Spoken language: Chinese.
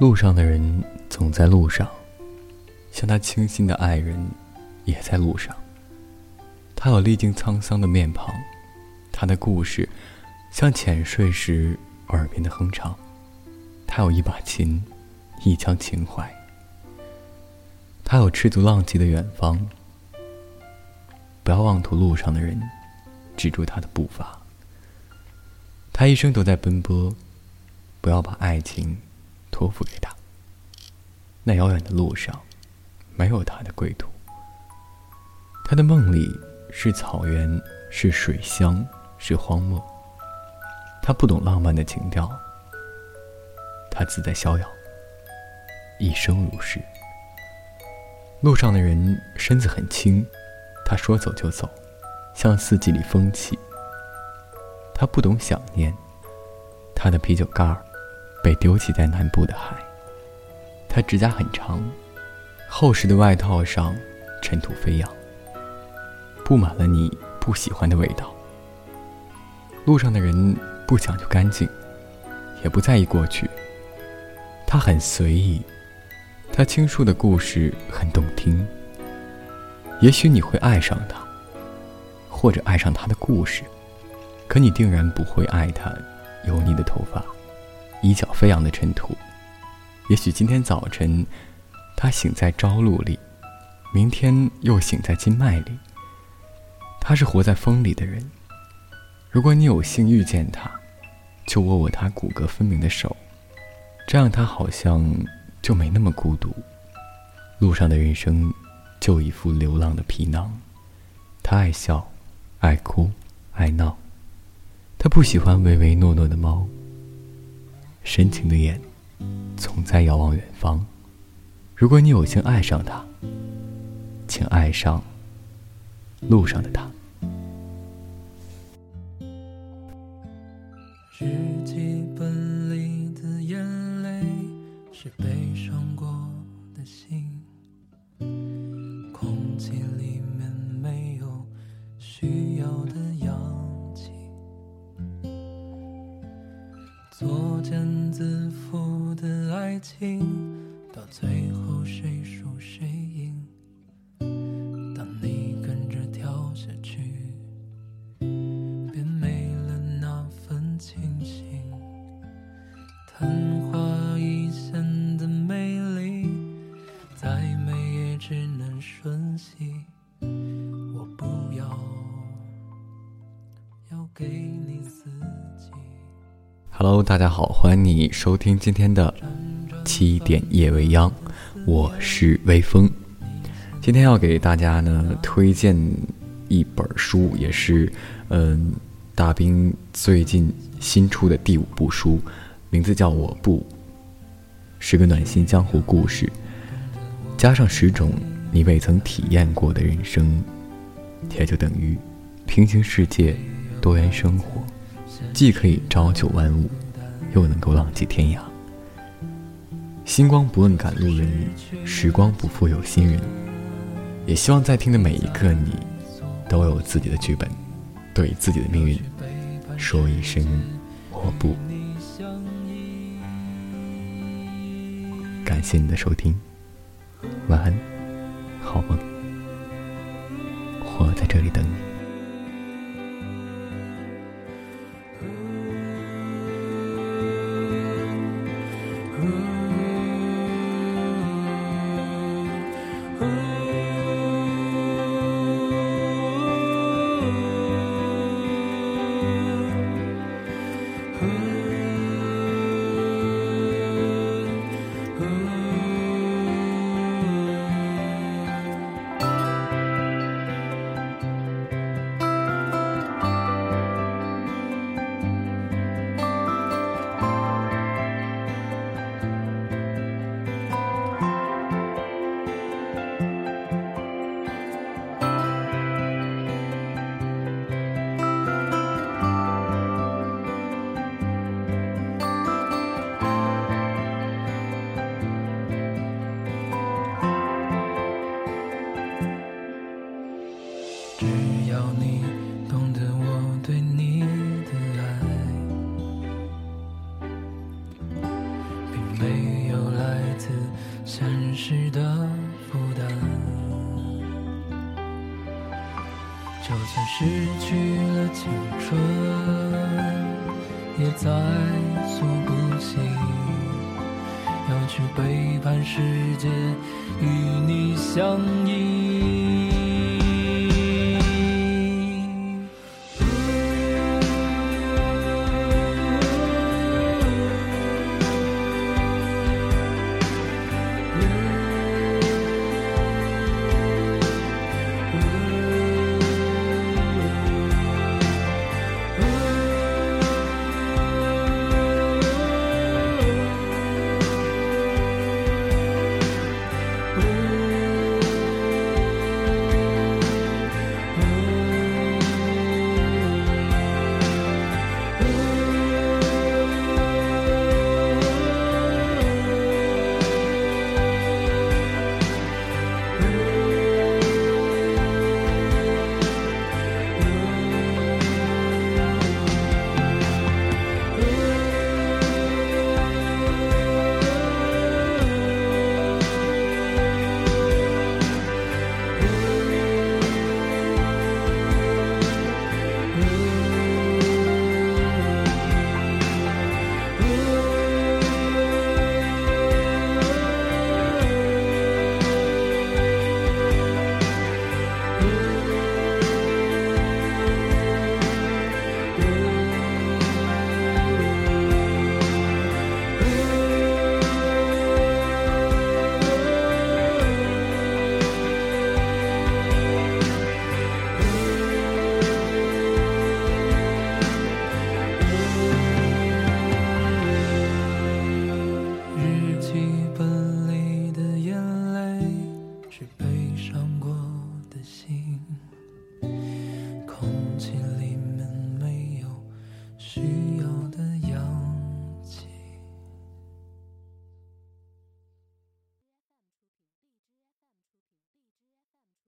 路上的人总在路上，像他倾心的爱人，也在路上。他有历经沧桑的面庞，他的故事，像浅睡时耳边的哼唱。他有一把琴，一腔情怀。他有赤足浪迹的远方。不要妄图路上的人，止住他的步伐。他一生都在奔波，不要把爱情。托付给他。那遥远的路上，没有他的归途。他的梦里是草原，是水乡，是荒漠。他不懂浪漫的情调。他自在逍遥，一生如是。路上的人身子很轻，他说走就走，像四季里风起。他不懂想念，他的啤酒盖儿。被丢弃在南部的海。他指甲很长，厚实的外套上尘土飞扬，布满了你不喜欢的味道。路上的人不讲究干净，也不在意过去。他很随意，他倾诉的故事很动听。也许你会爱上他，或者爱上他的故事，可你定然不会爱他油腻的头发。衣角飞扬的尘土，也许今天早晨，他醒在朝露里，明天又醒在金麦里。他是活在风里的人。如果你有幸遇见他，就握握他骨骼分明的手，这样他好像就没那么孤独。路上的人生，就一副流浪的皮囊。他爱笑，爱哭，爱闹。他不喜欢唯唯诺诺的猫。深情的眼，总在遥望远方。如果你有幸爱上他，请爱上路上的他。日记本里的眼泪，是悲伤过的心。空气里面没有需要的氧气。做作茧自缚的爱情，到最后谁输谁赢？当你跟着跳下去，便没了那份清醒。昙花一现的美丽，再美也只能瞬息。我不要，要给你自己。Hello，大家好，欢迎你收听今天的七点夜未央，我是微风。今天要给大家呢推荐一本书，也是嗯大兵最近新出的第五部书，名字叫《我不》，是个暖心江湖故事，加上十种你未曾体验过的人生，也就等于平行世界，多元生活。既可以朝九晚五，又能够浪迹天涯。星光不问赶路人，时光不负有心人。也希望在听的每一个你，都有自己的剧本，对自己的命运说一声我不。感谢你的收听，晚安，好梦。我在这里等你。只没有来自现实的负担就算失去了青春也在所不惜要去背叛世界与你相依。